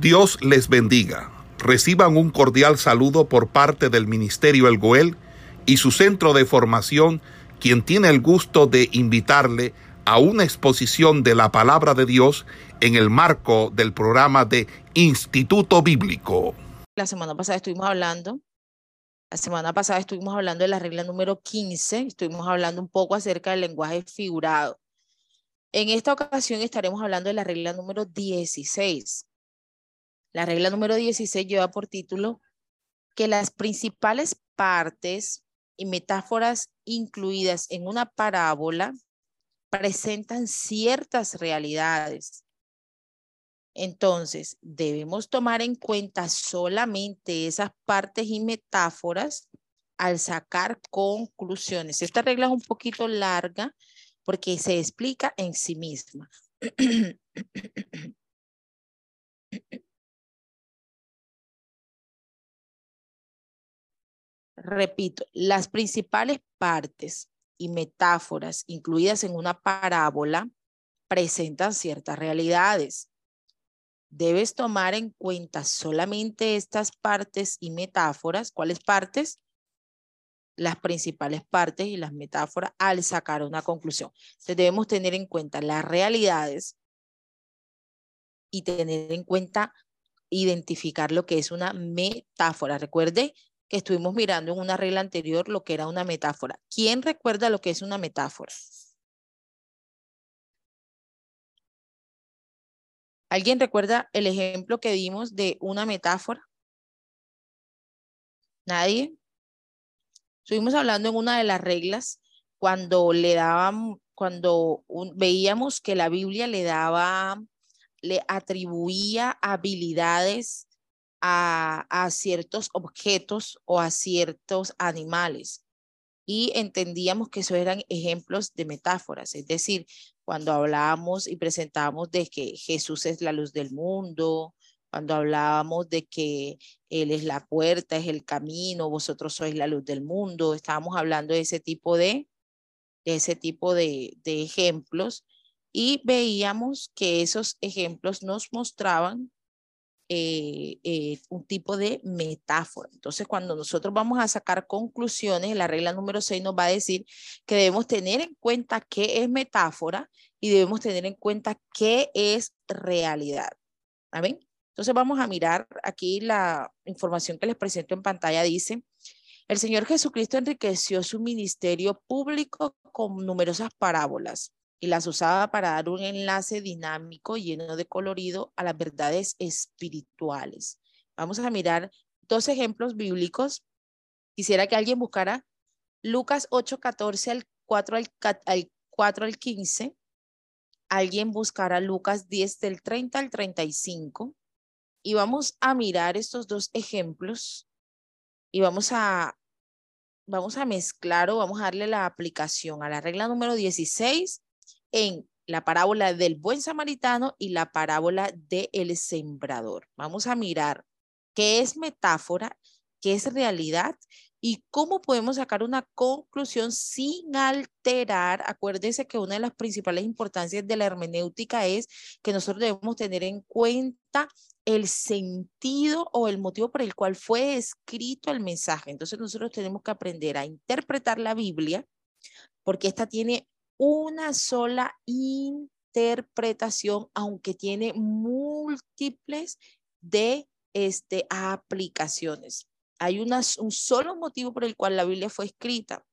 Dios les bendiga. Reciban un cordial saludo por parte del Ministerio El Goel y su centro de formación, quien tiene el gusto de invitarle a una exposición de la palabra de Dios en el marco del programa de Instituto Bíblico. La semana pasada estuvimos hablando, la semana pasada estuvimos hablando de la regla número 15, estuvimos hablando un poco acerca del lenguaje figurado. En esta ocasión estaremos hablando de la regla número 16. La regla número 16 lleva por título que las principales partes y metáforas incluidas en una parábola presentan ciertas realidades. Entonces, debemos tomar en cuenta solamente esas partes y metáforas al sacar conclusiones. Esta regla es un poquito larga porque se explica en sí misma. Repito, las principales partes y metáforas incluidas en una parábola presentan ciertas realidades. Debes tomar en cuenta solamente estas partes y metáforas. ¿Cuáles partes? Las principales partes y las metáforas al sacar una conclusión. Entonces debemos tener en cuenta las realidades y tener en cuenta identificar lo que es una metáfora. Recuerde que estuvimos mirando en una regla anterior lo que era una metáfora. ¿Quién recuerda lo que es una metáfora? ¿Alguien recuerda el ejemplo que dimos de una metáfora? ¿Nadie? Estuvimos hablando en una de las reglas cuando le daban, cuando veíamos que la Biblia le daba, le atribuía habilidades a, ciertos objetos o a ciertos animales. Y entendíamos que esos eran ejemplos de metáforas, es decir, cuando hablábamos y presentábamos de que Jesús es la luz del mundo, cuando hablábamos de que Él es la puerta, es el camino, vosotros sois la luz del mundo, estábamos hablando de ese tipo de, de ese tipo de, de ejemplos y veíamos que esos ejemplos nos mostraban eh, eh, un tipo de metáfora. Entonces, cuando nosotros vamos a sacar conclusiones, la regla número 6 nos va a decir que debemos tener en cuenta qué es metáfora y debemos tener en cuenta qué es realidad. ¿Amén? Entonces, vamos a mirar aquí la información que les presento en pantalla. Dice, el Señor Jesucristo enriqueció su ministerio público con numerosas parábolas y las usaba para dar un enlace dinámico lleno de colorido a las verdades espirituales. Vamos a mirar dos ejemplos bíblicos. Quisiera que alguien buscara Lucas 8, 14 al 4 al, al 4 al 15. Alguien buscará Lucas 10 del 30 al 35. Y vamos a mirar estos dos ejemplos y vamos a, vamos a mezclar o vamos a darle la aplicación a la regla número 16 en la parábola del buen samaritano y la parábola del el sembrador. Vamos a mirar qué es metáfora, qué es realidad y cómo podemos sacar una conclusión sin alterar. Acuérdense que una de las principales importancias de la hermenéutica es que nosotros debemos tener en cuenta el sentido o el motivo por el cual fue escrito el mensaje. Entonces nosotros tenemos que aprender a interpretar la Biblia porque esta tiene una sola interpretación, aunque tiene múltiples de este, aplicaciones. Hay un solo motivo por el cual la Biblia fue escrita.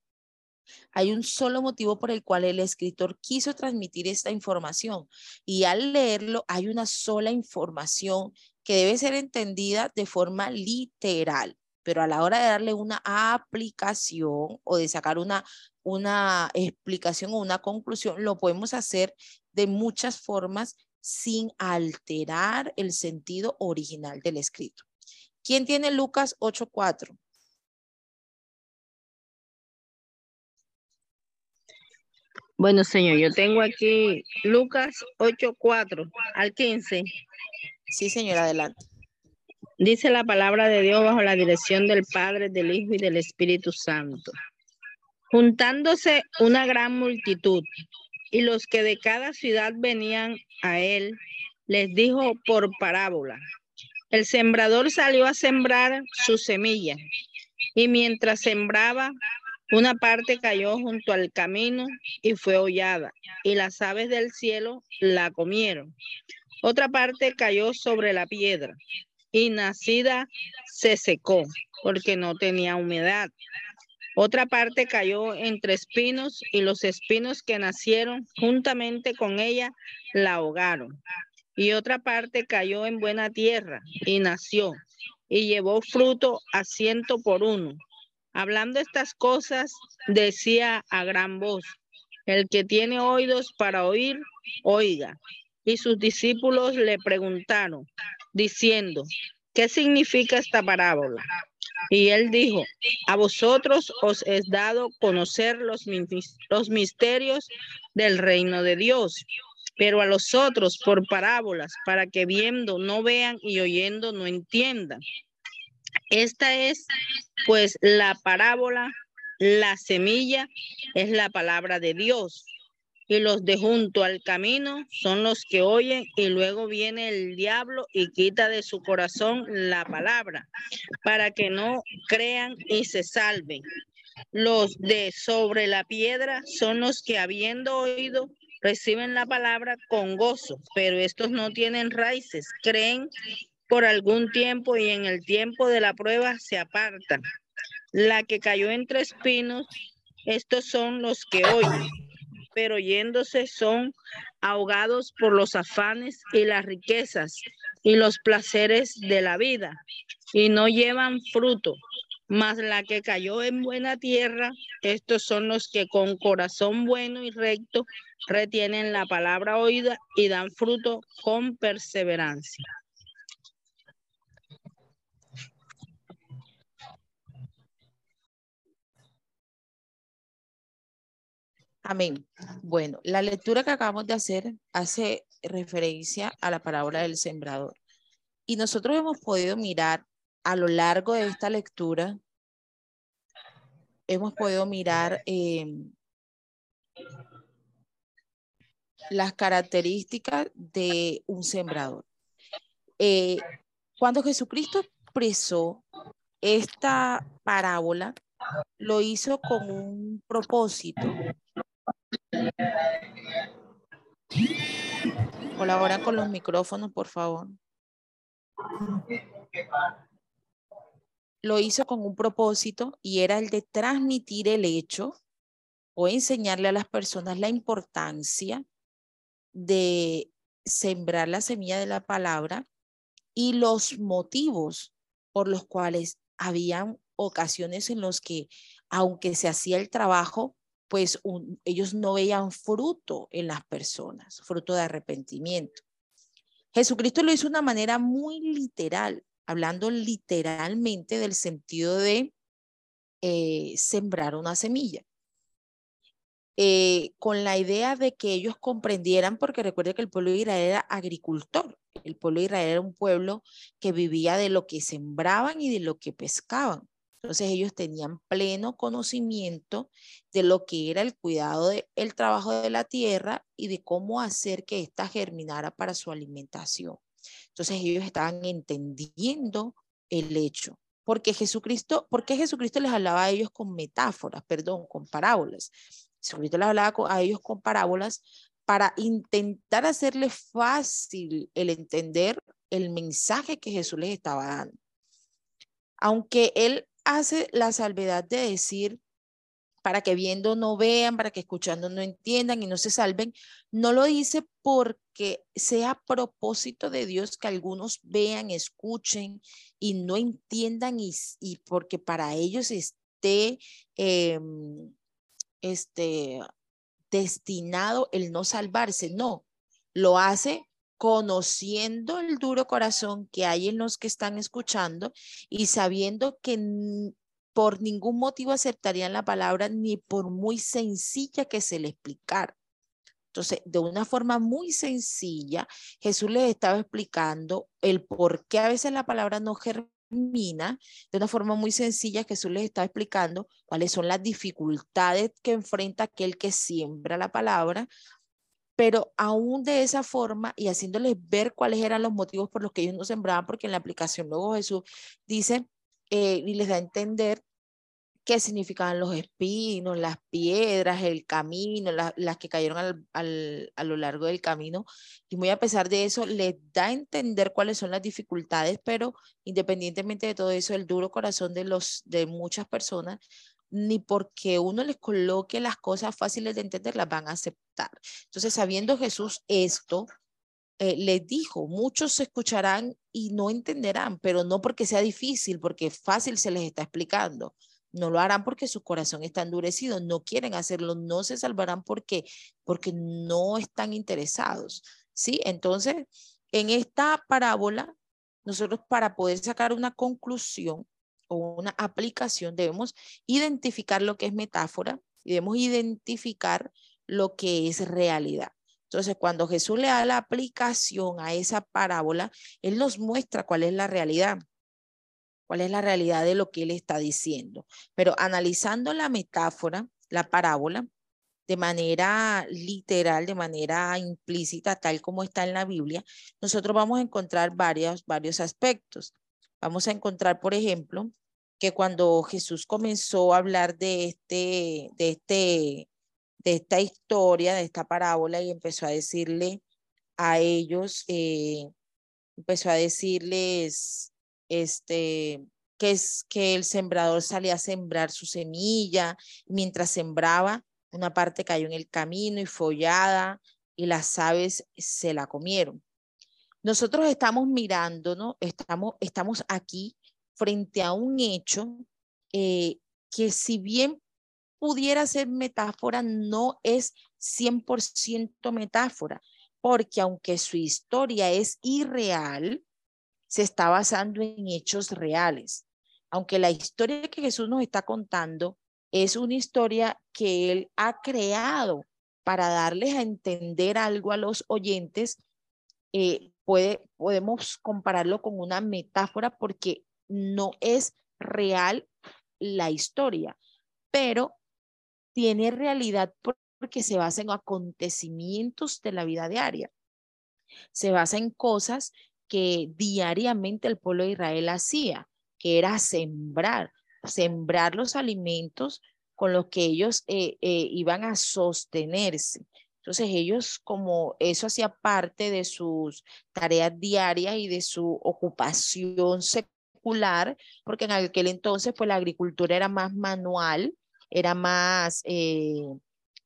Hay un solo motivo por el cual el escritor quiso transmitir esta información y al leerlo hay una sola información que debe ser entendida de forma literal pero a la hora de darle una aplicación o de sacar una, una explicación o una conclusión, lo podemos hacer de muchas formas sin alterar el sentido original del escrito. ¿Quién tiene Lucas 8.4? Bueno, señor, yo tengo aquí Lucas 8.4 al 15. Sí, señor, adelante. Dice la palabra de Dios bajo la dirección del Padre, del Hijo y del Espíritu Santo. Juntándose una gran multitud y los que de cada ciudad venían a él, les dijo por parábola, El sembrador salió a sembrar su semilla y mientras sembraba, una parte cayó junto al camino y fue hollada, y las aves del cielo la comieron. Otra parte cayó sobre la piedra, y nacida se secó, porque no tenía humedad. Otra parte cayó entre espinos, y los espinos que nacieron juntamente con ella la ahogaron. Y otra parte cayó en buena tierra, y nació, y llevó fruto a ciento por uno. Hablando estas cosas, decía a gran voz, el que tiene oídos para oír, oiga. Y sus discípulos le preguntaron, diciendo, ¿qué significa esta parábola? Y él dijo, a vosotros os es dado conocer los, los misterios del reino de Dios, pero a los otros por parábolas, para que viendo no vean y oyendo no entiendan. Esta es pues la parábola, la semilla es la palabra de Dios. Y los de junto al camino son los que oyen y luego viene el diablo y quita de su corazón la palabra para que no crean y se salven. Los de sobre la piedra son los que habiendo oído reciben la palabra con gozo, pero estos no tienen raíces, creen por algún tiempo y en el tiempo de la prueba se apartan. La que cayó entre espinos, estos son los que oyen, pero yéndose son ahogados por los afanes y las riquezas y los placeres de la vida y no llevan fruto. Mas la que cayó en buena tierra, estos son los que con corazón bueno y recto retienen la palabra oída y dan fruto con perseverancia. Amén. Bueno, la lectura que acabamos de hacer hace referencia a la parábola del sembrador. Y nosotros hemos podido mirar a lo largo de esta lectura, hemos podido mirar em, las características de un sembrador. Eh, cuando Jesucristo expresó esta parábola, lo hizo con un propósito Colaboran con los micrófonos, por favor. Lo hizo con un propósito y era el de transmitir el hecho o enseñarle a las personas la importancia de sembrar la semilla de la palabra y los motivos por los cuales habían ocasiones en los que, aunque se hacía el trabajo, pues ellos no veían fruto en las personas, fruto de arrepentimiento. Jesucristo lo hizo de una manera muy literal, hablando literalmente del sentido de eh, sembrar una semilla. Eh, con la idea de que ellos comprendieran, porque recuerde que el pueblo de Israel era agricultor, el pueblo de Israel era un pueblo que vivía de lo que sembraban y de lo que pescaban. Entonces ellos tenían pleno conocimiento de lo que era el cuidado del trabajo de la tierra y de cómo hacer que ésta germinara para su alimentación. Entonces ellos estaban entendiendo el hecho. Porque Jesucristo, ¿por qué Jesucristo les hablaba a ellos con metáforas, perdón, con parábolas? Jesucristo les hablaba a ellos con parábolas para intentar hacerles fácil el entender el mensaje que Jesús les estaba dando. Aunque él hace la salvedad de decir para que viendo no vean, para que escuchando no entiendan y no se salven, no lo dice porque sea propósito de Dios que algunos vean, escuchen y no entiendan y, porque para ellos esté em, este, destinado el no salvarse. No, lo hace conociendo el duro corazón que hay en los que están escuchando y sabiendo que por ningún motivo aceptarían la palabra ni por muy sencilla que se le explicara. Entonces, de una forma muy sencilla, Jesús les estaba explicando el por qué a veces la palabra no germina. De una forma muy sencilla, Jesús les estaba explicando cuáles son las dificultades que enfrenta aquel que siembra la palabra pero aún de esa forma y haciéndoles ver cuáles eran los motivos por los que ellos no sembraban, porque en la aplicación luego Jesús dice eh, y les da a entender qué significaban los espinos, las piedras, el camino, las que cayeron a lo largo del camino. Y muy a pesar de eso, les da a entender cuáles son las dificultades, pero independientemente de todo eso, el duro corazón de, los, de muchas personas ni porque uno les coloque las cosas fáciles de entender, las van a aceptar. Entonces, sabiendo Jesús esto, eh, les dijo, muchos se escucharán y no entenderán, pero no porque sea difícil, porque fácil se les está explicando. No lo harán porque su corazón está endurecido, no quieren hacerlo, no se salvarán porque porque no están interesados. ¿Sí? Entonces, en esta parábola, nosotros para poder sacar una conclusión, una aplicación, debemos identificar lo que es metáfora y debemos identificar lo que es realidad. Entonces, cuando Jesús le da la aplicación a esa parábola, Él nos muestra cuál es la realidad, cuál es la realidad de lo que Él está diciendo. Pero analizando la metáfora, la parábola, de manera literal, de manera implícita, tal como está en la Biblia, nosotros vamos a encontrar varios, varios aspectos. Vamos a encontrar, por ejemplo, que cuando Jesús comenzó a hablar de este, de este, de esta historia, de esta parábola y empezó a decirle a ellos, eh, empezó a decirles, este, que es que el sembrador salía a sembrar su semilla, mientras sembraba, una parte cayó en el camino y follada y las aves se la comieron. Nosotros estamos mirando, ¿no? Estamos, estamos aquí frente a un hecho eh, que si bien pudiera ser metáfora, no es 100% metáfora, porque aunque su historia es irreal, se está basando en hechos reales. Aunque la historia que Jesús nos está contando es una historia que él ha creado para darles a entender algo a los oyentes, eh, puede, podemos compararlo con una metáfora porque no es real la historia, pero tiene realidad porque se basa en acontecimientos de la vida diaria. Se basa en cosas que diariamente el pueblo de Israel hacía, que era sembrar, sembrar los alimentos con los que ellos eh, eh, iban a sostenerse. Entonces ellos, como eso hacía parte de sus tareas diarias y de su ocupación porque en aquel entonces pues la agricultura era más manual, era más, eh,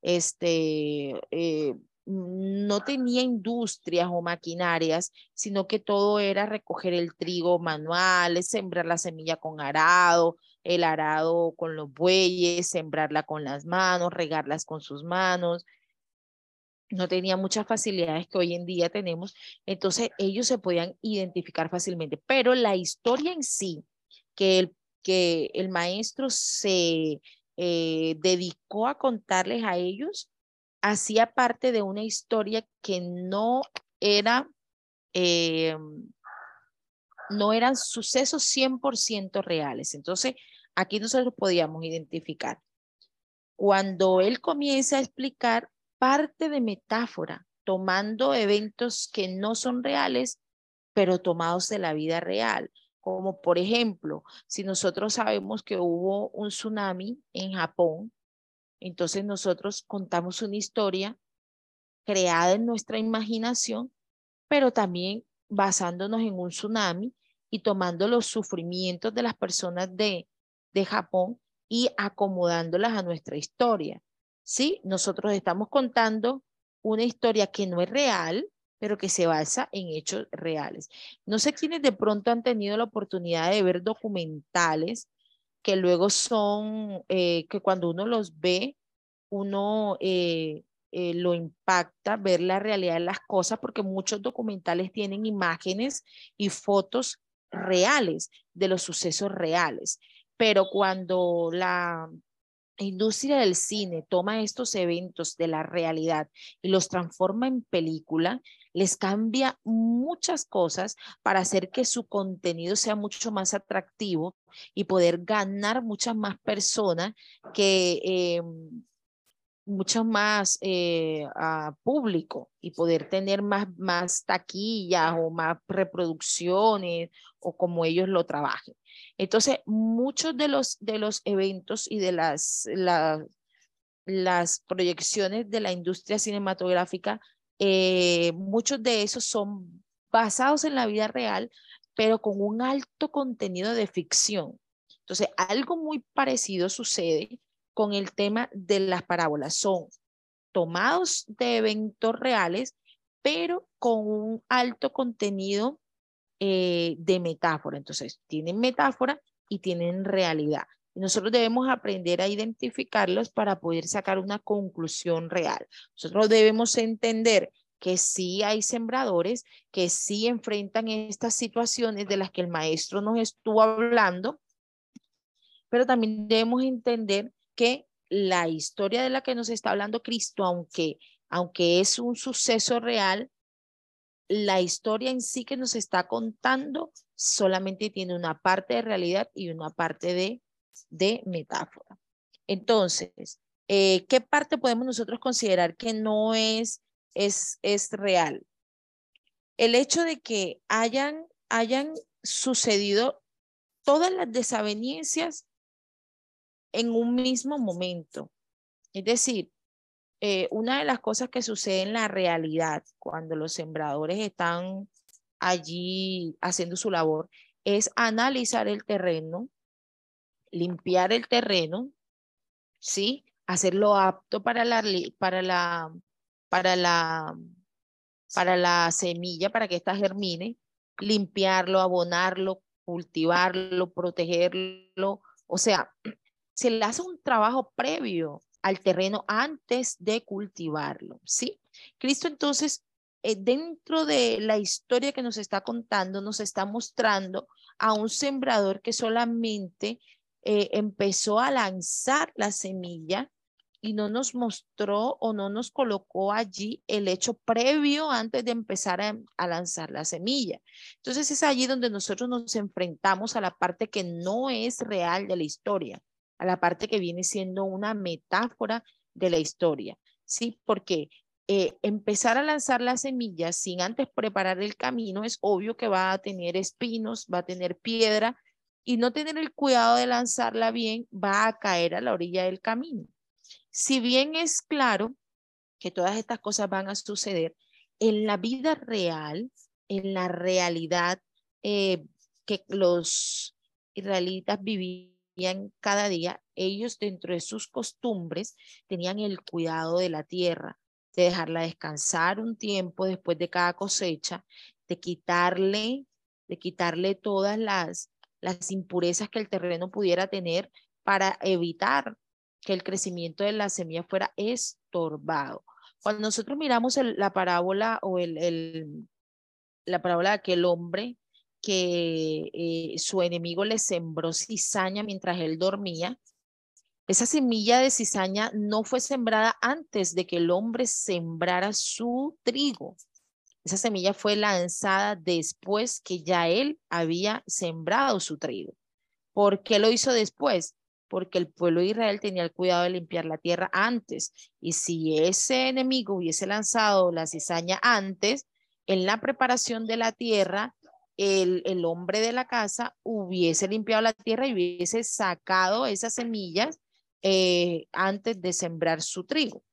este, eh, no tenía industrias o maquinarias, sino que todo era recoger el trigo manual, sembrar la semilla con arado, el arado con los bueyes, sembrarla con las manos, regarlas con sus manos, no tenía muchas facilidades que hoy en día tenemos, entonces ellos se podían identificar fácilmente, pero la historia en sí, que el, que el maestro se eh, dedicó a contarles a ellos, hacía parte de una historia que no era, eh, no eran sucesos 100% reales. Entonces, aquí nosotros podíamos identificar. Cuando él comienza a explicar, parte de metáfora, tomando eventos que no son reales, pero tomados de la vida real. Como por ejemplo, si nosotros sabemos que hubo un tsunami en Japón, entonces nosotros contamos una historia creada en nuestra imaginación, pero también basándonos en un tsunami y tomando los sufrimientos de las personas de, de Japón y acomodándolas a nuestra historia. ¿Sí? Nosotros estamos contando una historia que no es real, pero que se basa en hechos reales. No sé quiénes de pronto han tenido la oportunidad de ver documentales que luego son, eh, que cuando uno los ve, uno eh, eh, lo impacta ver la realidad de las cosas, porque muchos documentales tienen imágenes y fotos reales de los sucesos reales. Pero cuando la industria del cine toma estos eventos de la realidad y los transforma en película, les cambia muchas cosas para hacer que su contenido sea mucho más atractivo y poder ganar muchas más personas que, em, mucho más eh, público y poder tener más, más taquillas o más reproducciones o como ellos lo trabajen. Entonces, muchos de los, de los eventos y de las, las proyecciones de la industria cinematográfica, eh, muchos de esos son basados en la vida real, pero con un alto contenido de ficción. Entonces, algo muy parecido sucede con el tema de las parábolas. Son tomados de eventos reales, pero con un alto contenido eh, de metáfora. Entonces, tienen metáfora y tienen realidad. Nosotros debemos aprender a identificarlos para poder sacar una conclusión real. Nosotros debemos entender que sí hay sembradores que sí enfrentan estas situaciones de las que el maestro nos estuvo hablando, pero también debemos entender que la historia de la que nos está hablando Cristo, aunque, aunque es un suceso real, la historia en sí que nos está contando solamente tiene una parte de realidad y una parte de, de metáfora. Entonces, eh, ¿qué parte podemos nosotros considerar que no es es, es real. El hecho de que hayan, hayan sucedido todas las desavenencias en un mismo momento. Es decir, eh, una de las cosas que sucede en la realidad cuando los sembradores están allí haciendo su labor es analizar el terreno, limpiar el terreno, ¿sí? Hacerlo apto para la, para la, para la, para la semilla, para que ésta germine, limpiarlo, abonarlo, cultivarlo, protegerlo. O sea, se le hace un trabajo previo al terreno antes de cultivarlo, ¿sí? Cristo entonces, eh, dentro de la historia que nos está contando, nos está mostrando a un sembrador que solamente eh, empezó a lanzar la semilla y no nos mostró o no nos colocó allí el hecho previo antes de empezar a, lanzar la semilla. Entonces es allí donde nosotros nos enfrentamos a la parte que no es real de la historia, a la parte que viene siendo una metáfora de la historia. ¿Sí? Porque eh, empezar a lanzar la semilla sin antes preparar el camino es obvio que va a tener espinos, va a tener piedra y no tener el cuidado de lanzarla bien va a caer a la orilla del camino. Si bien es claro que todas estas cosas van a suceder, en la vida real, en la realidad eh, que los israelitas vivían cada día, ellos dentro de sus costumbres tenían el cuidado de la tierra, de dejarla descansar un tiempo después de cada cosecha, de quitarle, de quitarle todas las, las impurezas que el terreno pudiera tener para evitar que el crecimiento de la semilla fuera estorbado. Cuando nosotros miramos la parábola o el, la parábola de aquel hombre que eh, su enemigo le sembró cizaña mientras él dormía, esa semilla de cizaña no fue sembrada antes de que el hombre sembrara su trigo. Esa semilla fue lanzada después que ya él había sembrado su trigo. ¿Por qué lo hizo después? porque el pueblo de Israel tenía el cuidado de limpiar la tierra antes. Y si ese enemigo hubiese lanzado la cizaña antes, en la preparación de la tierra, el, el hombre de la casa hubiese limpiado la tierra y hubiese sacado esas semillas eh, antes de sembrar su trigo.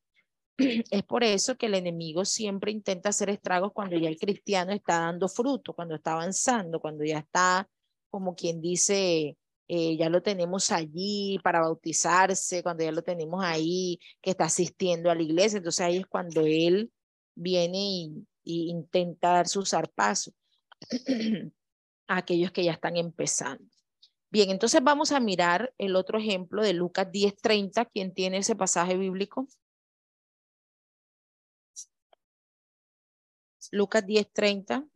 Es por eso que el enemigo siempre intenta hacer estragos cuando ya el cristiano está dando fruto, cuando está avanzando, cuando ya está, como quien dice, eh, ya lo tenemos allí para bautizarse, cuando ya lo tenemos ahí, que está asistiendo a la iglesia, entonces ahí es cuando él viene y, intenta dar su zarpazo a aquellos que ya están empezando. Bien, entonces vamos a mirar el otro ejemplo de Lucas 10:30. ¿Quién tiene ese pasaje bíblico? Lucas 10:30.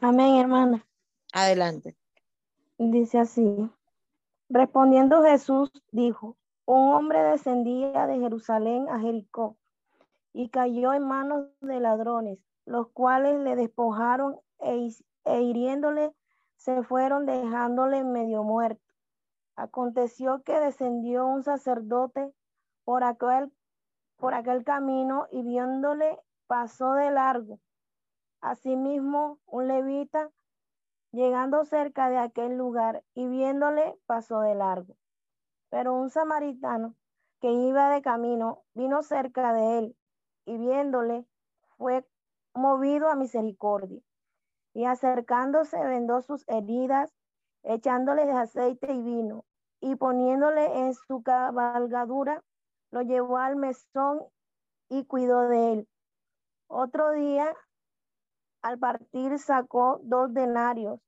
Amén, hermana. Adelante. Dice así, respondiendo Jesús dijo, un hombre descendía de Jerusalén a Jericó y cayó en manos de ladrones, los cuales le despojaron e, e hiriéndole se fueron dejándole medio muerto. Aconteció que descendió un sacerdote por aquel, por aquel camino y viéndole pasó de largo. Asimismo, un levita, llegando cerca de aquel lugar y viéndole, pasó de largo. Pero un samaritano que iba de camino vino cerca de él y viéndole, fue movido a misericordia. Y acercándose, vendó sus heridas, echándole de aceite y vino, y poniéndole en su cabalgadura, lo llevó al mesón y cuidó de él. Otro día, al partir, sacó dos denarios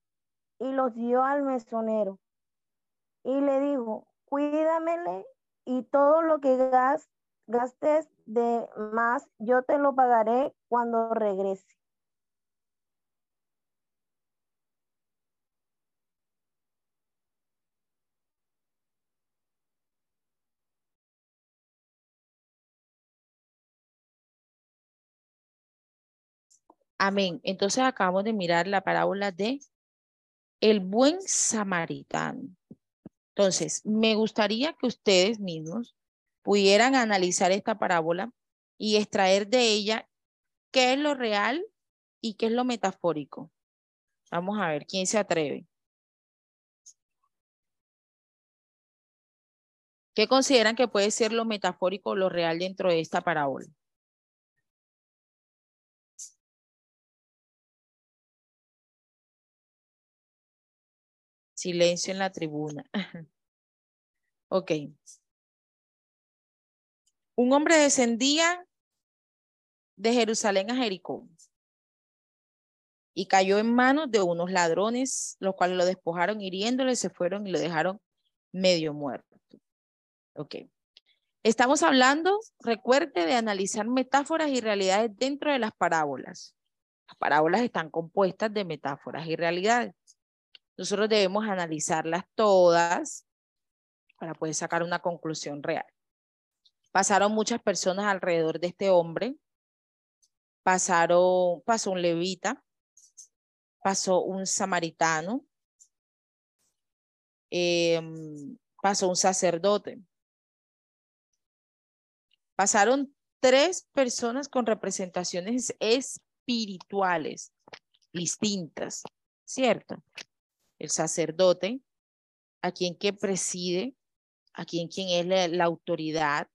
y los dio al mesonero. Y le dijo, cuídamele y todo lo que gastes de más, yo te lo pagaré cuando regrese. Amén. Entonces acabamos de mirar la parábola de el buen samaritano. Entonces, me gustaría que ustedes mismos pudieran analizar esta parábola y extraer de ella qué es lo real y qué es lo metafórico. Vamos a ver quién se atreve. ¿Qué consideran que puede ser lo metafórico o lo real dentro de esta parábola? Silencio en la tribuna. ok. Un hombre descendía de Jerusalén a Jericó y cayó en manos de unos ladrones, los cuales lo despojaron hiriéndole, se fueron y lo dejaron medio muerto. Ok. Estamos hablando, recuerde, de analizar metáforas y realidades dentro de las parábolas. Las parábolas están compuestas de metáforas y realidades. Nosotros debemos analizarlas todas para poder sacar una conclusión real. Pasaron muchas personas alrededor de este hombre. Pasaron, pasó un levita, pasó un samaritano, em, pasó un sacerdote. Pasaron tres personas con representaciones espirituales distintas, ¿cierto? El sacerdote, a quien que preside, a quien, quien es la, autoridad,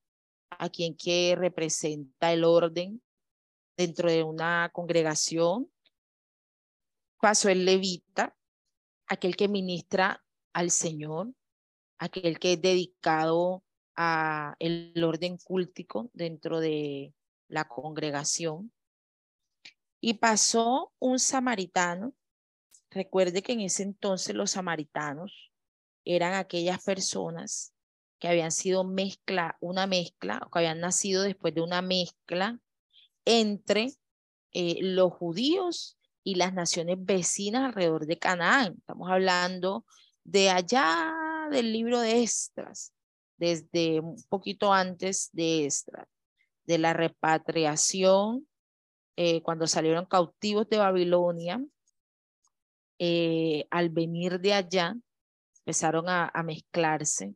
a quien que representa el orden dentro de una congregación. Pasó el levita, aquel que ministra al Señor, aquel que es dedicado a el orden cúltico dentro de la congregación. Y pasó un samaritano Recuerde que en ese entonces los samaritanos eran aquellas personas que habían sido mezcla, una mezcla, o que habían nacido después de una mezcla entre eh, los judíos y las naciones vecinas alrededor de Canaán. Estamos hablando de allá del libro de Estras, desde un poquito antes de Estras, de la repatriación, eh, cuando salieron cautivos de Babilonia, eh, al venir de allá, empezaron a, mezclarse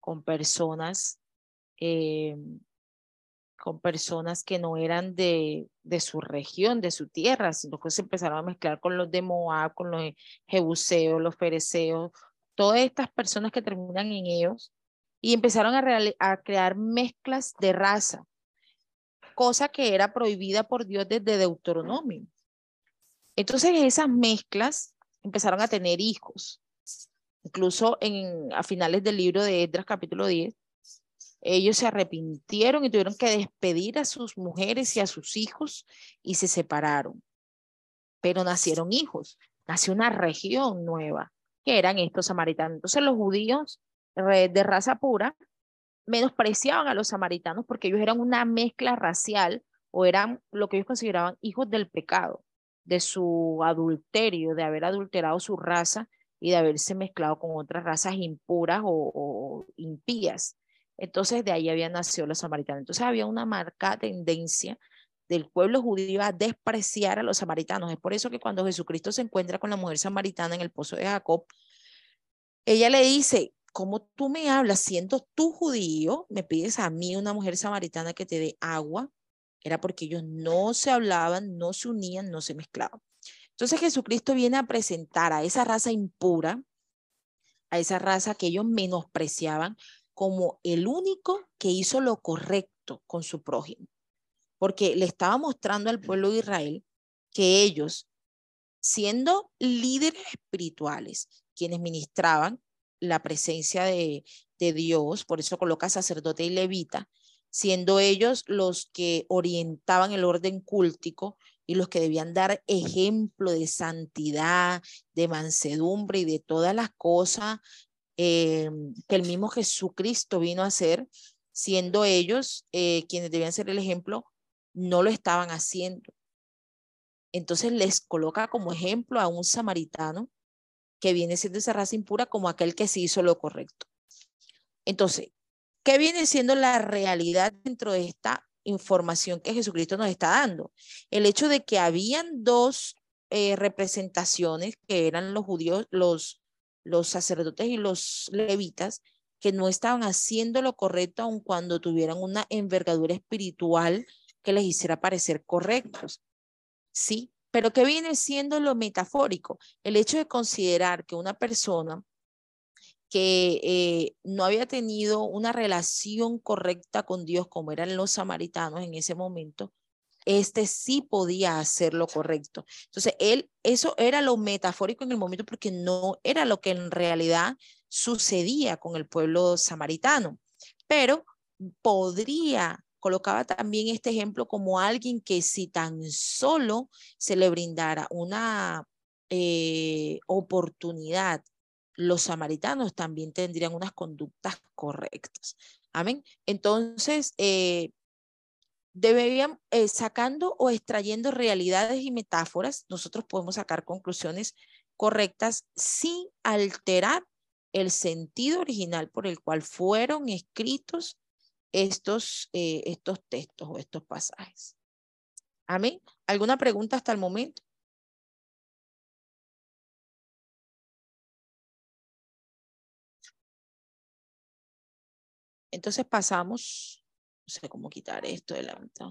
con personas, eh, con personas que no eran de, de su región, de su tierra, sino que se empezaron a mezclar con los de Moab, con los jebuseos, los fereceos, todas estas personas que terminan en ellos, y empezaron a, a crear mezclas de raza, cosa que era prohibida por Dios desde Deuteronomio. Entonces esas mezclas empezaron a tener hijos. Incluso en, a finales del libro de Edras capítulo 10, ellos se arrepintieron y tuvieron que despedir a sus mujeres y a sus hijos y se separaron. Pero nacieron hijos, nació una región nueva, que eran estos samaritanos. Entonces los judíos de raza pura menospreciaban a los samaritanos porque ellos eran una mezcla racial o eran lo que ellos consideraban hijos del pecado de su adulterio, de haber adulterado su raza y de haberse mezclado con otras razas impuras o, impías. Entonces de ahí habían nacido los samaritanos. Entonces había una marcada tendencia del pueblo judío a despreciar a los samaritanos. Es por eso que cuando Jesucristo se encuentra con la mujer samaritana en el pozo de Jacob, ella le dice, ¿cómo tú me hablas siendo tú judío? Me pides a mí, una mujer samaritana, que te dé agua. Era porque ellos no se hablaban, no se unían, no se mezclaban. Entonces Jesucristo viene a presentar a esa raza impura, a esa raza que ellos menospreciaban, como el único que hizo lo correcto con su prójimo. Porque le estaba mostrando al pueblo de Israel que ellos, siendo líderes espirituales, quienes ministraban la presencia de, Dios, por eso coloca sacerdote y levita, siendo ellos los que orientaban el orden cúltico y los que debían dar ejemplo de santidad, de mansedumbre y de todas las cosas eh, que el mismo Jesucristo vino a hacer, siendo ellos eh, quienes debían ser el ejemplo, no lo estaban haciendo. Entonces les coloca como ejemplo a un samaritano que viene siendo esa raza impura como aquel que sí hizo lo correcto. Entonces, ¿qué viene siendo la realidad dentro de esta información que Jesucristo nos está dando? El hecho de que habían dos eh, representaciones que eran los judíos, los, los sacerdotes y los levitas, que no estaban haciendo lo correcto aun cuando tuvieran una envergadura espiritual que les hiciera parecer correctos. Sí, pero ¿qué viene siendo lo metafórico? El hecho de considerar que una persona que eh, no había tenido una relación correcta con Dios como eran los samaritanos en ese momento, este sí podía hacer lo correcto. Entonces, él, eso era lo metafórico en el momento porque no era lo que en realidad sucedía con el pueblo samaritano, pero podría colocaba también este ejemplo como alguien que si tan solo se le brindara una eh, oportunidad, los samaritanos también tendrían unas conductas correctas. Amén. Entonces, eh, deberían, eh, sacando o extrayendo realidades y metáforas, nosotros podemos sacar conclusiones correctas sin alterar el sentido original por el cual fueron escritos estos, eh, estos textos o estos pasajes. Amén. ¿Alguna pregunta hasta el momento? Entonces pasamos, no sé cómo quitar esto de la mitad.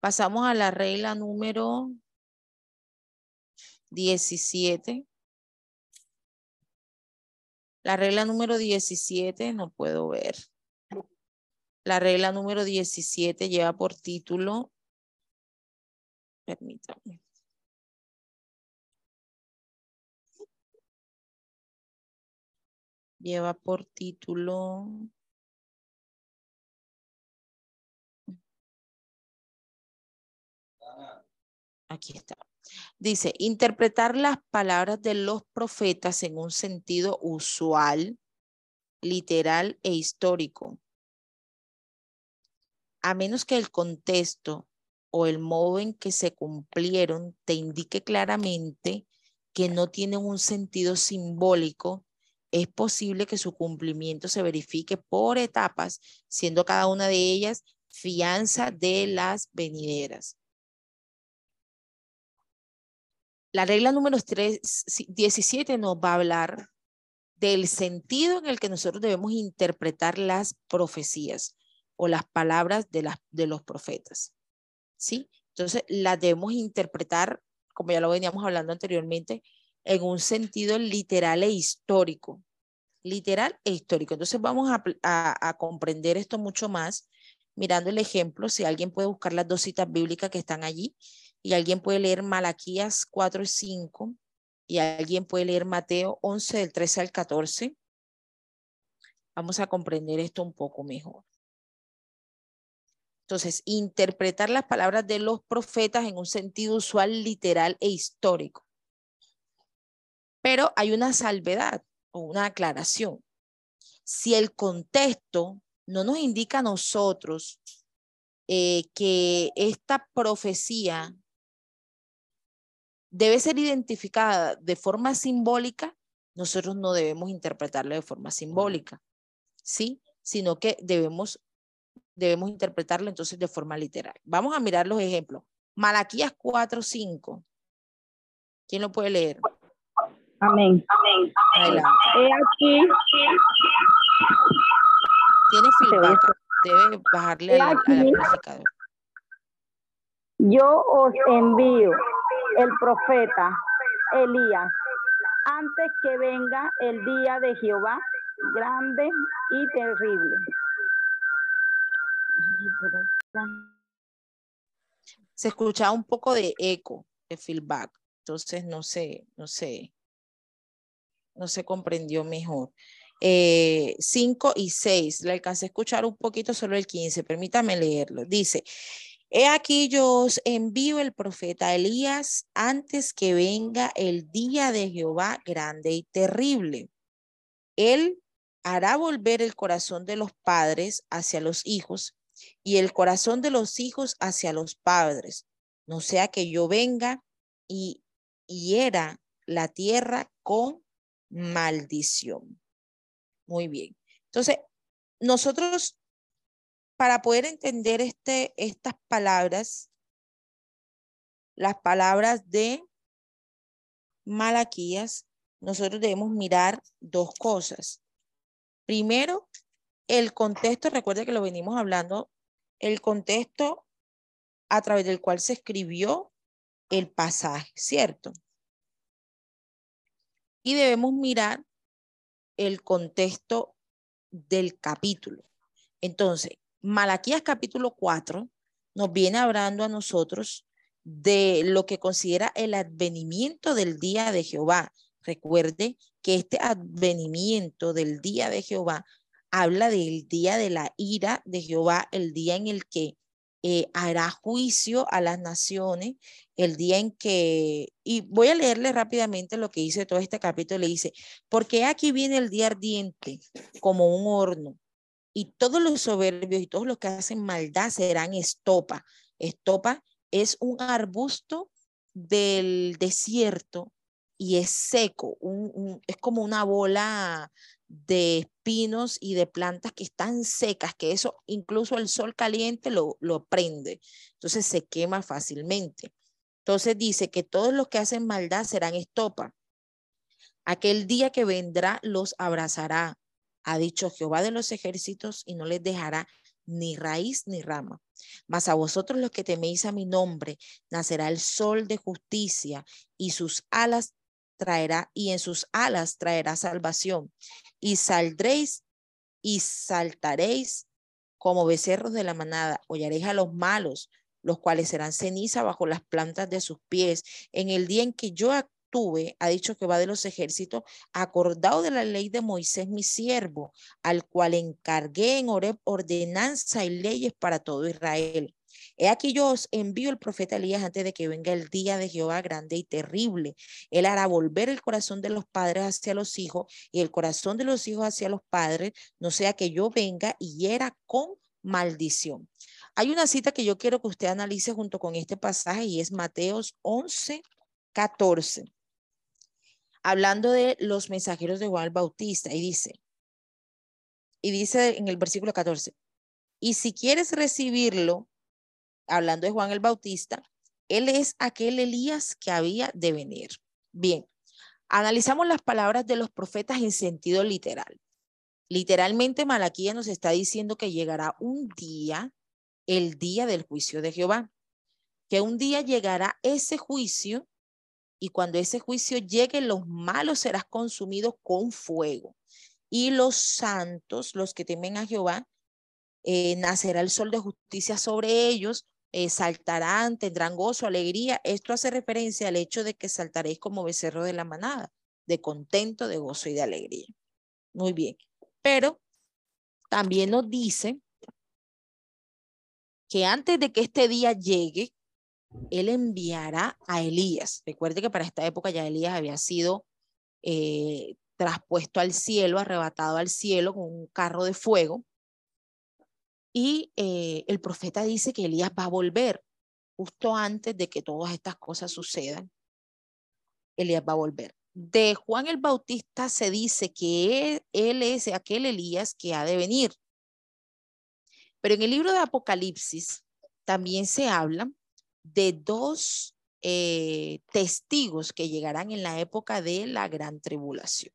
Pasamos a la regla número 17. La regla número 17, no puedo ver. La regla número 17 lleva por título, permítame. Lleva por título Aquí está. Dice, interpretar las palabras de los profetas en un sentido usual, literal e histórico, a menos que el contexto o el modo en que se cumplieron te indique claramente que no tienen un sentido simbólico, es posible que su cumplimiento se verifique por etapas, siendo cada una de ellas fianza de las venideras. La regla número 3, 17 nos va a hablar del sentido en el que nosotros debemos interpretar las profecías o las palabras de, las, de los profetas. ¿Sí? Entonces, las debemos interpretar, como ya lo veníamos hablando anteriormente, en un sentido literal e histórico. Literal e histórico. Entonces, vamos a, a, comprender esto mucho más mirando el ejemplo. Si alguien puede buscar las dos citas bíblicas que están allí y alguien puede leer Malaquías 4 y 5 y alguien puede leer Mateo 11 del 13 al 14, vamos a comprender esto un poco mejor. Entonces, interpretar las palabras de los profetas en un sentido usual, literal e histórico. Pero hay una salvedad o una aclaración. Si el contexto no nos indica a nosotros eh, que esta profecía debe ser identificada de forma simbólica, nosotros no debemos interpretarla de forma simbólica, ¿sí? Sino que debemos debemos interpretarlo entonces de forma literal. Vamos a mirar los ejemplos. Malaquías 4, 5. ¿Quién lo puede leer? Amén. Amén. Adelante. He aquí, Tiene feedback. Debe bajarle al, amplificador. yo os envío el profeta Elías antes que venga el día de Jehová grande y terrible. Se escuchaba un poco de eco, de feedback. Entonces no sé, no sé, no se comprendió mejor. Eh, 5 y 6, le alcancé a escuchar un poquito solo el 15, permítame leerlo. Dice, he aquí yo os envío el profeta Elías antes que venga el día de Jehová grande y terrible. Él hará volver el corazón de los padres hacia los hijos y el corazón de los hijos hacia los padres, no sea que yo venga y hiera la tierra con maldición. Muy bien. Entonces, nosotros, para poder entender este, estas palabras, las palabras de Malaquías, nosotros debemos mirar dos cosas. Primero, el contexto, recuerde que lo venimos hablando, el contexto a través del cual se escribió el pasaje, ¿cierto? Y debemos mirar el contexto del capítulo. Entonces, Malaquías capítulo 4 nos viene hablando a nosotros de lo que considera el advenimiento del día de Jehová. Recuerde que este advenimiento del día de Jehová habla del día de la ira de Jehová, el día en el que eh, hará juicio a las naciones, el día en que, y voy a leerle rápidamente lo que dice todo este capítulo, le dice, porque aquí viene el día ardiente como un horno, y todos los soberbios y todos los que hacen maldad serán estopa. Estopa es un arbusto del desierto y es seco, un, es como una bola de espinos y de plantas que están secas, que eso incluso el sol caliente lo, lo prende, entonces se quema fácilmente. Entonces dice que todos los que hacen maldad serán estopa. Aquel día que vendrá los abrazará, ha dicho Jehová de los ejércitos, y no les dejará ni raíz ni rama. Mas a vosotros los que teméis a mi nombre, nacerá el sol de justicia, y sus alas traerá, y en sus alas traerá salvación, y saldréis y saltaréis como becerros de la manada, hollaréis a los malos, los cuales serán ceniza bajo las plantas de sus pies. En el día en que yo actúe, ha dicho Jehová de los ejércitos, acordado de la ley de Moisés, mi siervo, al cual encargué en Oreb ordenanza y leyes para todo Israel. He aquí yo os envío el profeta Elías antes de que venga el día de Jehová grande y terrible. Él hará volver el corazón de los padres hacia los hijos y el corazón de los hijos hacia los padres, no sea que yo venga y hiera con maldición. Hay una cita que yo quiero que usted analice junto con este pasaje y es Mateos 11, 14. Hablando de los mensajeros de Juan el Bautista y dice, y dice en el versículo 14, y si quieres recibirlo, hablando de Juan el Bautista, él es aquel Elías que había de venir. Bien, analizamos las palabras de los profetas en sentido literal. Literalmente Malaquía nos está diciendo que llegará un día, el día del juicio de Jehová, que un día llegará ese juicio y cuando ese juicio llegue, los malos serán consumidos con fuego y los santos, los que temen a Jehová, eh, nacerá el sol de justicia sobre ellos, saltarán, tendrán gozo, alegría. Esto hace referencia al hecho de que saltaréis como becerro de la manada, de contento, de gozo y de alegría. Muy bien. Pero también nos dice que antes de que este día llegue, él enviará a Elías. Recuerde que para esta época ya Elías había sido eh, traspuesto al cielo, arrebatado al cielo con un carro de fuego. Y eh, el profeta dice que Elías va a volver justo antes de que todas estas cosas sucedan. Elías va a volver. De Juan el Bautista se dice que él, él es aquel Elías que ha de venir. Pero en el libro de Apocalipsis también se habla de dos eh, testigos que llegarán en la época de la gran tribulación.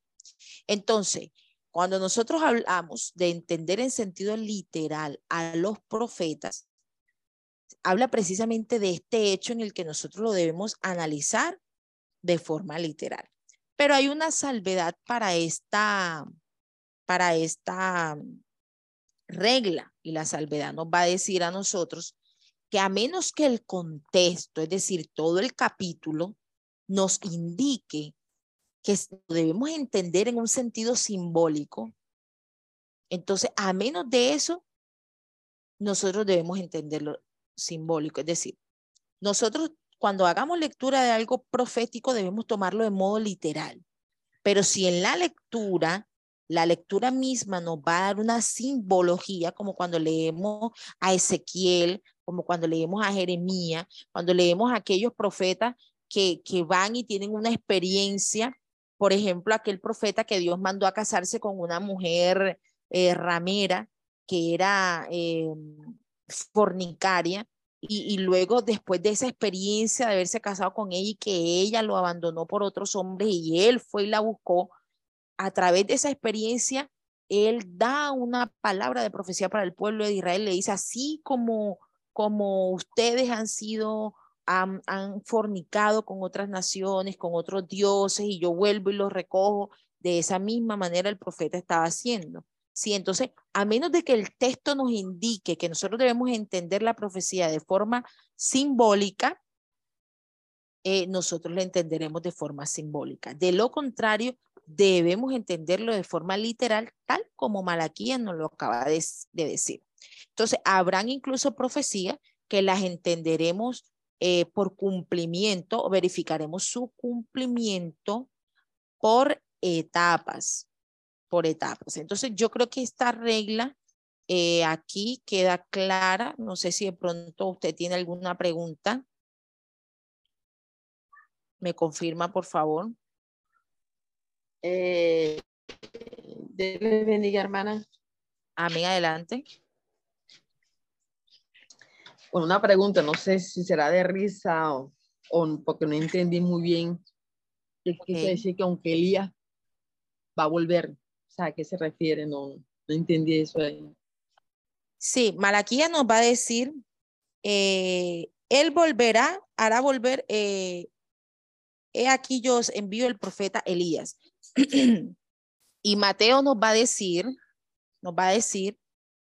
Entonces, cuando nosotros hablamos de entender en sentido literal a los profetas, habla precisamente de este hecho en el que nosotros lo debemos analizar de forma literal. Pero hay una salvedad para esta, para esta regla y la salvedad nos va a decir a nosotros que a menos que el contexto, es decir, todo el capítulo, nos indique que debemos entender en un sentido simbólico, entonces, a menos de eso, nosotros debemos entenderlo simbólico. Es decir, nosotros cuando hagamos lectura de algo profético debemos tomarlo de modo literal. Pero si en la lectura, la lectura misma nos va a dar una simbología, como cuando leemos a Ezequiel, como cuando leemos a Jeremías, cuando leemos a aquellos profetas que, que van y tienen una experiencia. Por ejemplo, aquel profeta que Dios mandó a casarse con una mujer eh, ramera que era eh, fornicaria y, luego después de esa experiencia de haberse casado con ella y que ella lo abandonó por otros hombres y él fue y la buscó, a través de esa experiencia, él da una palabra de profecía para el pueblo de Israel, le dice, así como, como ustedes han sido han, fornicado con otras naciones, con otros dioses, y yo vuelvo y los recojo. De esa misma manera el profeta estaba haciendo. Sí, entonces, a menos de que el texto nos indique que nosotros debemos entender la profecía de forma simbólica, eh, nosotros la entenderemos de forma simbólica. De lo contrario, debemos entenderlo de forma literal, tal como Malaquías nos lo acaba de, de decir. Entonces, habrán incluso profecías que las entenderemos eh, por cumplimiento, verificaremos su cumplimiento por etapas, por etapas. Entonces, yo creo que esta regla eh, aquí queda clara. No sé si de pronto usted tiene alguna pregunta. ¿Me confirma, por favor? Eh, bendiga, hermana. Amén, adelante. Bueno, una pregunta, no sé si será de risa o, porque no entendí muy bien qué quiere decir que aunque Elías va a volver, o sea, ¿a qué se refiere? No, no entendí eso ahí. Sí, Malaquía nos va a decir, eh, él volverá, hará volver, eh, he aquí yo os envío el profeta Elías. y Mateo nos va a decir, nos va a decir,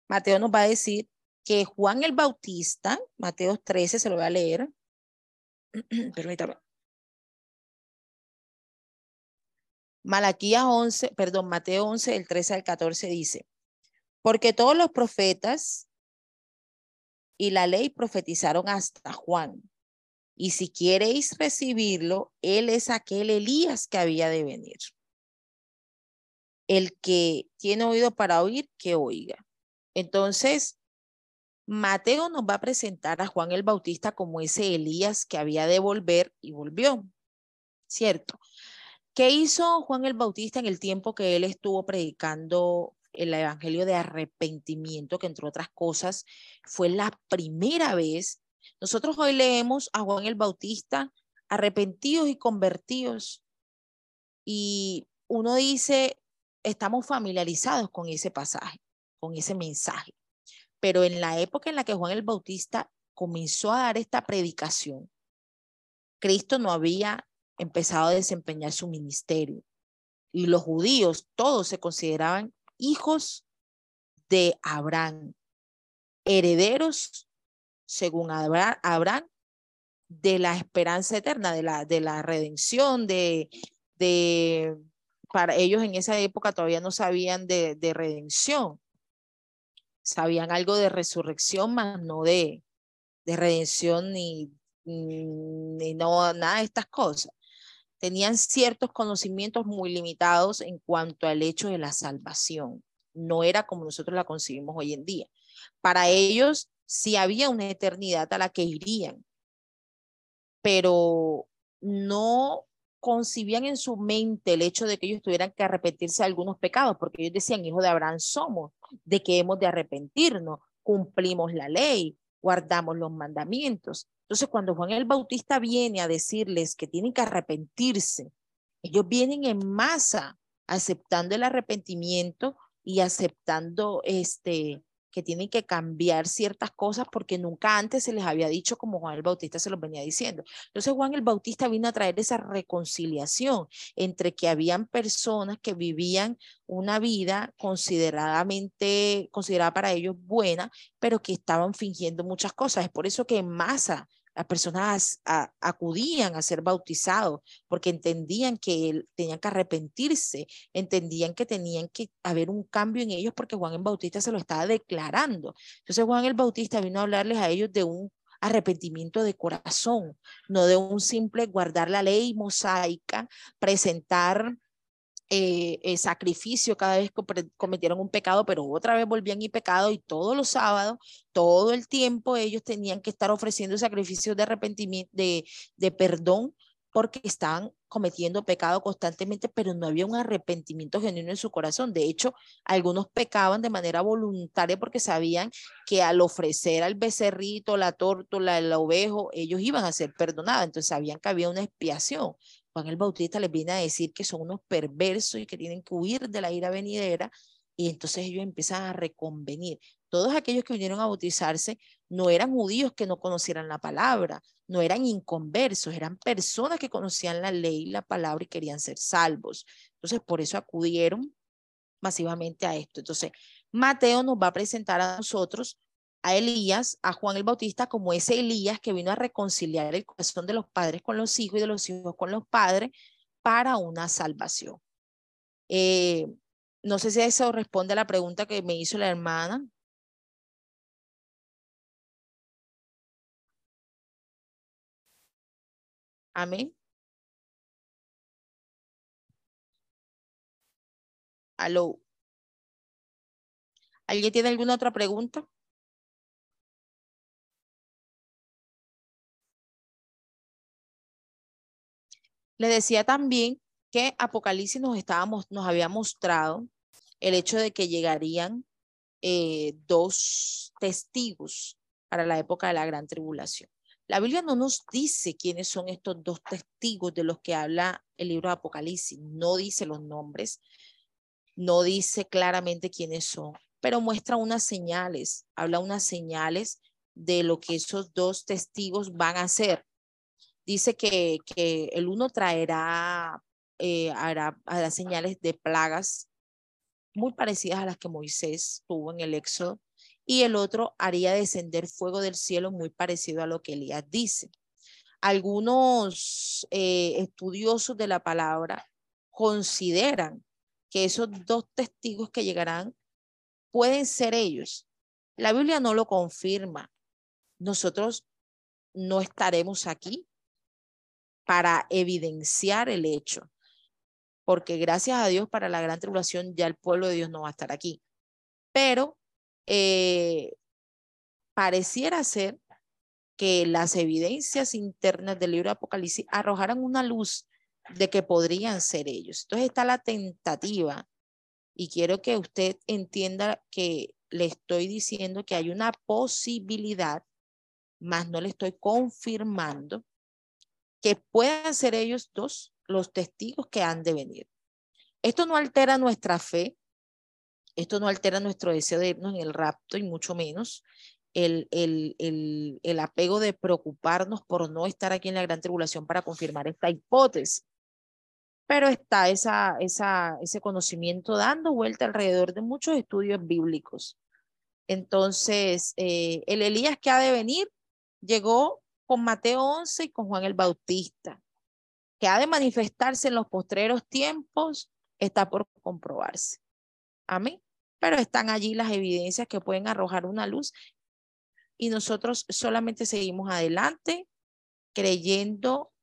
Mateo nos va a decir que Juan el Bautista, Mateo 13, se lo voy a leer. Permítame. Malaquías 11, perdón, Mateo 11, el 13 al 14 dice, porque todos los profetas y la ley profetizaron hasta Juan. Y si queréis recibirlo, él es aquel Elías que había de venir. El que tiene oído para oír, que oiga. Entonces, Mateo nos va a presentar a Juan el Bautista como ese Elías que había de volver y volvió, ¿cierto? ¿Qué hizo Juan el Bautista en el tiempo que él estuvo predicando el Evangelio de arrepentimiento, que entre otras cosas fue la primera vez? Nosotros hoy leemos a Juan el Bautista arrepentidos y convertidos y uno dice, estamos familiarizados con ese pasaje, con ese mensaje. Pero en la época en la que Juan el Bautista comenzó a dar esta predicación, Cristo no había empezado a desempeñar su ministerio. Y los judíos todos se consideraban hijos de Abraham, herederos, según Abraham, de la esperanza eterna, de la, de la redención, de, de, para ellos en esa época todavía no sabían de, de redención sabían algo de resurrección, más no de, de redención ni, ni no, nada de estas cosas. Tenían ciertos conocimientos muy limitados en cuanto al hecho de la salvación. No era como nosotros la concibimos hoy en día. Para ellos sí había una eternidad a la que irían, pero no concibían en su mente el hecho de que ellos tuvieran que arrepentirse de algunos pecados, porque ellos decían, hijo de Abraham somos, de que hemos de arrepentirnos, cumplimos la ley, guardamos los mandamientos. Entonces, cuando Juan el Bautista viene a decirles que tienen que arrepentirse, ellos vienen en masa aceptando el arrepentimiento y aceptando este que tienen que cambiar ciertas cosas porque nunca antes se les había dicho como Juan el Bautista se los venía diciendo. Entonces Juan el Bautista vino a traer esa reconciliación entre que habían personas que vivían una vida consideradamente, considerada para ellos buena, pero que estaban fingiendo muchas cosas. Es por eso que en masa las personas acudían a ser bautizados porque entendían que tenían que arrepentirse, entendían que tenían que haber un cambio en ellos porque Juan el Bautista se lo estaba declarando. Entonces Juan el Bautista vino a hablarles a ellos de un arrepentimiento de corazón, no de un simple guardar la ley mosaica, presentar eh, eh, sacrificio cada vez que cometieron un pecado, pero otra vez volvían y pecado y todos los sábados, todo el tiempo ellos tenían que estar ofreciendo sacrificios de arrepentimiento, de, de perdón, porque estaban cometiendo pecado constantemente, pero no había un arrepentimiento genuino en su corazón. De hecho, algunos pecaban de manera voluntaria porque sabían que al ofrecer al becerrito, la tórtola, el ovejo, ellos iban a ser perdonados. Entonces sabían que había una expiación. Juan el Bautista les viene a decir que son unos perversos y que tienen que huir de la ira venidera y entonces ellos empiezan a reconvenir. Todos aquellos que vinieron a bautizarse no eran judíos que no conocieran la palabra, no eran inconversos, eran personas que conocían la ley, la palabra y querían ser salvos. Entonces, por eso acudieron masivamente a esto. Entonces, Mateo nos va a presentar a nosotros a Elías, a Juan el Bautista, como ese Elías que vino a reconciliar el corazón de los padres con los hijos y de los hijos con los padres para una salvación. Eh, no sé si eso responde a la pregunta que me hizo la hermana. Amén. Aló. ¿Alguien tiene alguna otra pregunta? Le decía también que Apocalipsis nos, estábamos, nos había mostrado el hecho de que llegarían eh, dos testigos para la época de la gran tribulación. La Biblia no nos dice quiénes son estos dos testigos de los que habla el libro de Apocalipsis, no dice los nombres, no dice claramente quiénes son, pero muestra unas señales, habla unas señales de lo que esos dos testigos van a hacer dice que, que el uno traerá, eh, hará, señales de plagas muy parecidas a las que Moisés tuvo en el Éxodo, y el otro haría descender fuego del cielo muy parecido a lo que Elías dice. Algunos eh, estudiosos de la palabra consideran que esos dos testigos que llegarán pueden ser ellos. La Biblia no lo confirma. Nosotros no estaremos aquí, para evidenciar el hecho. Porque gracias a Dios para la gran tribulación ya el pueblo de Dios no va a estar aquí. Pero eh, pareciera ser que las evidencias internas del libro de Apocalipsis arrojaran una luz de que podrían ser ellos. Entonces está la tentativa y quiero que usted entienda que le estoy diciendo que hay una posibilidad, más no le estoy confirmando que puedan ser ellos dos los testigos que han de venir. Esto no altera nuestra fe, esto no altera nuestro deseo de irnos en el rapto y mucho menos el, el, el, el apego de preocuparnos por no estar aquí en la gran tribulación para confirmar esta hipótesis. Pero está esa, esa, ese conocimiento dando vuelta alrededor de muchos estudios bíblicos. Entonces, eh, el Elías que ha de venir llegó con Mateo 11 y con Juan el Bautista, que ha de manifestarse en los postreros tiempos, está por comprobarse. Amén. Pero están allí las evidencias que pueden arrojar una luz y nosotros solamente seguimos adelante creyendo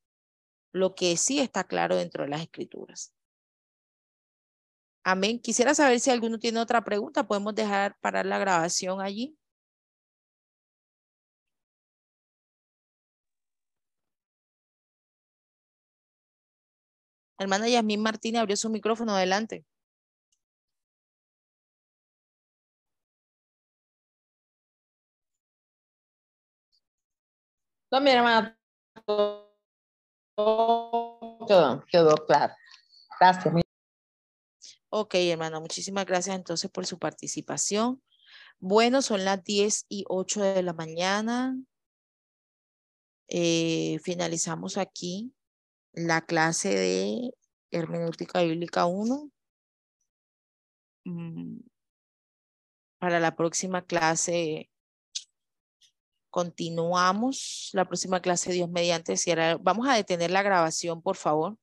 lo que sí está claro dentro de las escrituras. Amén. Quisiera saber si alguno tiene otra pregunta. Podemos dejar parar la grabación allí. Hermana Yasmín Martínez abrió su micrófono. Adelante. No, mi hermana, quedó, quedó claro. Gracias. Ok, hermana, muchísimas gracias entonces por su participación. Bueno, son las 10 y 8 de la mañana. Eh, finalizamos aquí la clase de hermenéutica bíblica 1. Mm, para la próxima clase continuamos. La próxima clase, Dios mediante, vamos a detener la grabación, por favor.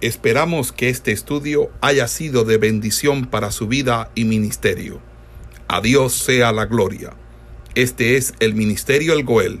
Esperamos que este estudio haya sido de bendición para su vida y ministerio. A Dios sea la gloria. Este es el Ministerio El Goel,